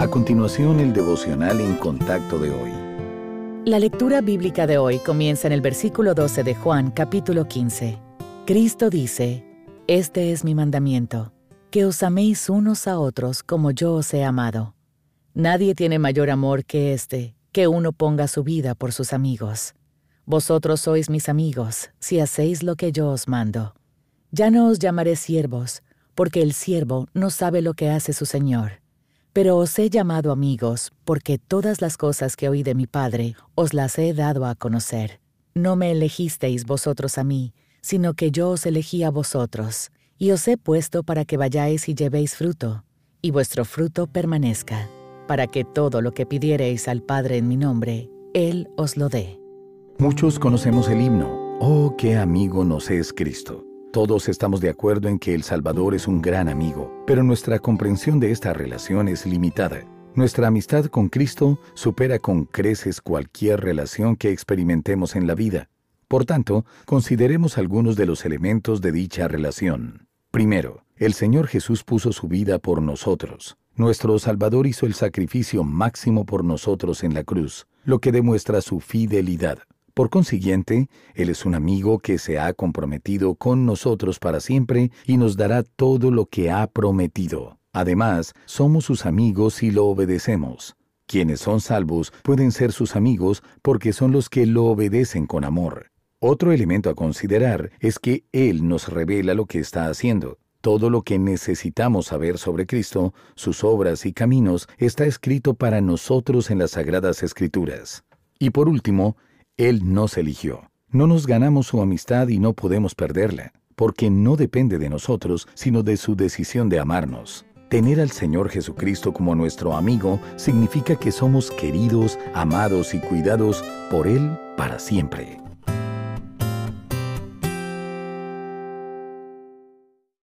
A continuación, el devocional en contacto de hoy. La lectura bíblica de hoy comienza en el versículo 12 de Juan capítulo 15. Cristo dice, Este es mi mandamiento, que os améis unos a otros como yo os he amado. Nadie tiene mayor amor que este, que uno ponga su vida por sus amigos. Vosotros sois mis amigos, si hacéis lo que yo os mando. Ya no os llamaré siervos, porque el siervo no sabe lo que hace su Señor pero os he llamado amigos, porque todas las cosas que oí de mi Padre os las he dado a conocer. No me elegisteis vosotros a mí, sino que yo os elegí a vosotros, y os he puesto para que vayáis y llevéis fruto, y vuestro fruto permanezca, para que todo lo que pidiereis al Padre en mi nombre, Él os lo dé. Muchos conocemos el himno, Oh, qué amigo nos es Cristo. Todos estamos de acuerdo en que el Salvador es un gran amigo, pero nuestra comprensión de esta relación es limitada. Nuestra amistad con Cristo supera con creces cualquier relación que experimentemos en la vida. Por tanto, consideremos algunos de los elementos de dicha relación. Primero, el Señor Jesús puso su vida por nosotros. Nuestro Salvador hizo el sacrificio máximo por nosotros en la cruz, lo que demuestra su fidelidad. Por consiguiente, Él es un amigo que se ha comprometido con nosotros para siempre y nos dará todo lo que ha prometido. Además, somos sus amigos si lo obedecemos. Quienes son salvos pueden ser sus amigos porque son los que lo obedecen con amor. Otro elemento a considerar es que Él nos revela lo que está haciendo. Todo lo que necesitamos saber sobre Cristo, sus obras y caminos, está escrito para nosotros en las Sagradas Escrituras. Y por último, él nos eligió. No nos ganamos su amistad y no podemos perderla, porque no depende de nosotros, sino de su decisión de amarnos. Tener al Señor Jesucristo como nuestro amigo significa que somos queridos, amados y cuidados por Él para siempre.